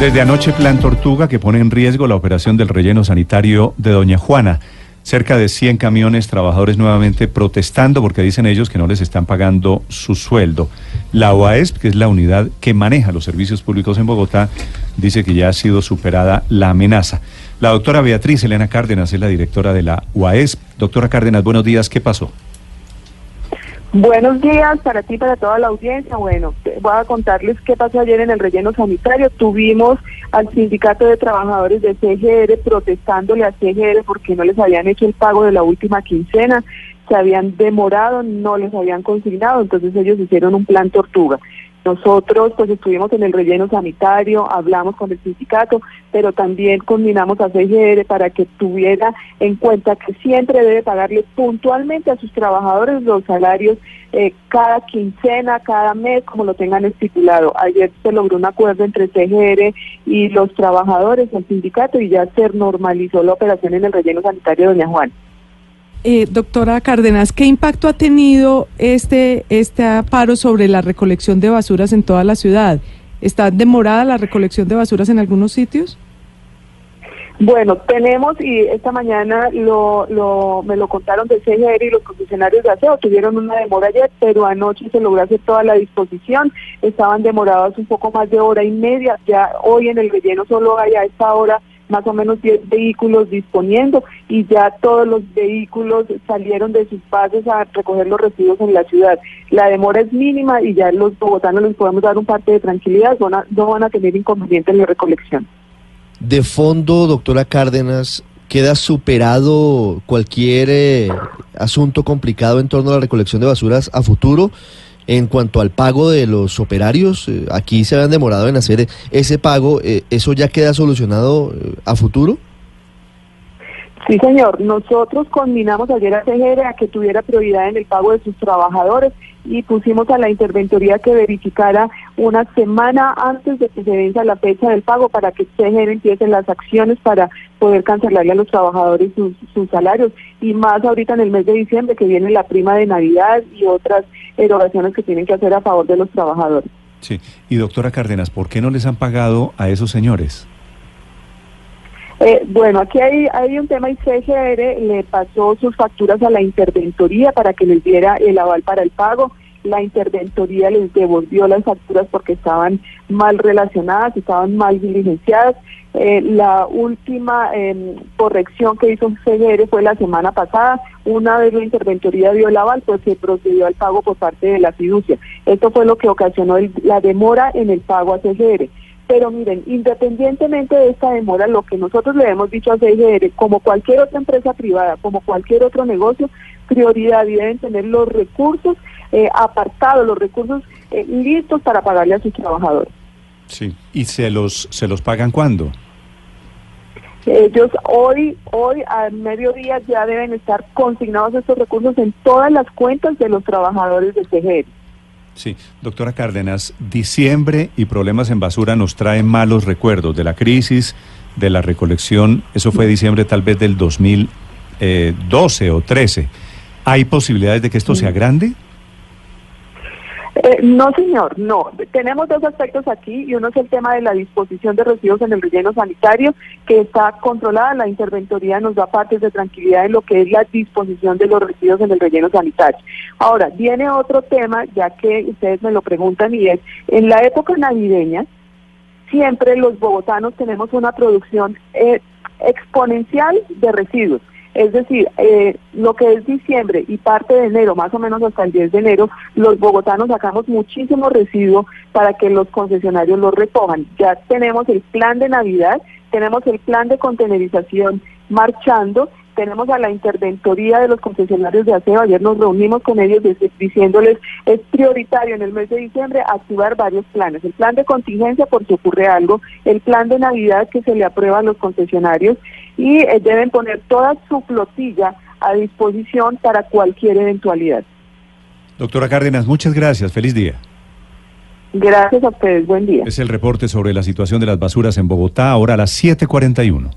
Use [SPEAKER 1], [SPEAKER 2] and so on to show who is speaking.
[SPEAKER 1] Desde anoche Plan Tortuga que pone en riesgo la operación del relleno sanitario de Doña Juana. Cerca de 100 camiones, trabajadores nuevamente protestando porque dicen ellos que no les están pagando su sueldo. La OAESP, que es la unidad que maneja los servicios públicos en Bogotá, dice que ya ha sido superada la amenaza. La doctora Beatriz Elena Cárdenas es la directora de la OAESP. Doctora Cárdenas, buenos días, ¿qué pasó?
[SPEAKER 2] Buenos días para ti, para toda la audiencia. Bueno, voy a contarles qué pasó ayer en el relleno sanitario. Tuvimos al sindicato de trabajadores de CGR protestándole a CGR porque no les habían hecho el pago de la última quincena, se habían demorado, no les habían consignado, entonces ellos hicieron un plan tortuga. Nosotros pues estuvimos en el relleno sanitario, hablamos con el sindicato, pero también combinamos a CGR para que tuviera en cuenta que siempre debe pagarle puntualmente a sus trabajadores los salarios eh, cada quincena, cada mes, como lo tengan estipulado. Ayer se logró un acuerdo entre CGR y los trabajadores, el sindicato, y ya se normalizó la operación en el relleno sanitario Doña Juan.
[SPEAKER 3] Eh, doctora Cárdenas, ¿qué impacto ha tenido este, este paro sobre la recolección de basuras en toda la ciudad? ¿Está demorada la recolección de basuras en algunos sitios?
[SPEAKER 2] Bueno, tenemos y esta mañana lo, lo, me lo contaron de CGR y los concesionarios de aseo tuvieron una demora ayer, pero anoche se logró hacer toda la disposición. Estaban demorados un poco más de hora y media. Ya hoy en el relleno solo hay a esta hora más o menos 10 vehículos disponiendo y ya todos los vehículos salieron de sus bases a recoger los residuos en la ciudad. La demora es mínima y ya los bogotanos les podemos dar un parte de tranquilidad, no van a tener inconvenientes en la recolección.
[SPEAKER 4] De fondo, doctora Cárdenas, ¿queda superado cualquier eh, asunto complicado en torno a la recolección de basuras a futuro? En cuanto al pago de los operarios, eh, aquí se habían demorado en hacer ese pago, eh, ¿eso ya queda solucionado eh, a futuro?
[SPEAKER 2] Sí, señor. Nosotros combinamos ayer a CGR a que tuviera prioridad en el pago de sus trabajadores y pusimos a la interventoría que verificara una semana antes de que se venza la fecha del pago para que CGR empiece las acciones para poder cancelarle a los trabajadores sus, sus salarios y más ahorita en el mes de diciembre que viene la prima de Navidad y otras erogaciones que tienen que hacer a favor de los trabajadores.
[SPEAKER 1] Sí, y doctora Cárdenas, ¿por qué no les han pagado a esos señores?
[SPEAKER 2] Eh, bueno, aquí hay, hay un tema y CGR le pasó sus facturas a la interventoría para que les diera el aval para el pago la interventoría les devolvió las facturas porque estaban mal relacionadas, estaban mal diligenciadas. Eh, la última em, corrección que hizo CGR fue la semana pasada. Una vez la interventoría dio el aval, pues se procedió al pago por parte de la fiducia. Esto fue lo que ocasionó la demora en el pago a CGR. Pero miren, independientemente de esta demora, lo que nosotros le hemos dicho a CGR, como cualquier otra empresa privada, como cualquier otro negocio, prioridad y deben tener los recursos eh, apartados, los recursos eh, listos para pagarle a sus trabajadores.
[SPEAKER 1] Sí, ¿y se los, se los pagan cuándo?
[SPEAKER 2] Ellos hoy, hoy a mediodía ya deben estar consignados estos recursos en todas las cuentas de los trabajadores de CGR.
[SPEAKER 1] Sí, doctora Cárdenas, diciembre y problemas en basura nos traen malos recuerdos de la crisis, de la recolección, eso fue diciembre tal vez del 2012 o 13. ¿Hay posibilidades de que esto sea grande?
[SPEAKER 2] Eh, no, señor, no. Tenemos dos aspectos aquí y uno es el tema de la disposición de residuos en el relleno sanitario, que está controlada. La interventoría nos da partes de tranquilidad en lo que es la disposición de los residuos en el relleno sanitario. Ahora, viene otro tema, ya que ustedes me lo preguntan, y es, en la época navideña, siempre los bogotanos tenemos una producción eh, exponencial de residuos. Es decir, eh, lo que es diciembre y parte de enero, más o menos hasta el 10 de enero, los bogotanos sacamos muchísimo residuo para que los concesionarios lo recojan. Ya tenemos el plan de Navidad, tenemos el plan de contenerización marchando tenemos a la interventoría de los concesionarios de aseo. Ayer nos reunimos con ellos diciéndoles es prioritario en el mes de diciembre activar varios planes. El plan de contingencia por si ocurre algo, el plan de Navidad que se le aprueba a los concesionarios y eh, deben poner toda su flotilla a disposición para cualquier eventualidad.
[SPEAKER 1] Doctora Cárdenas, muchas gracias. Feliz día.
[SPEAKER 2] Gracias a ustedes. Buen día.
[SPEAKER 1] Es el reporte sobre la situación de las basuras en Bogotá, ahora a las 7:41.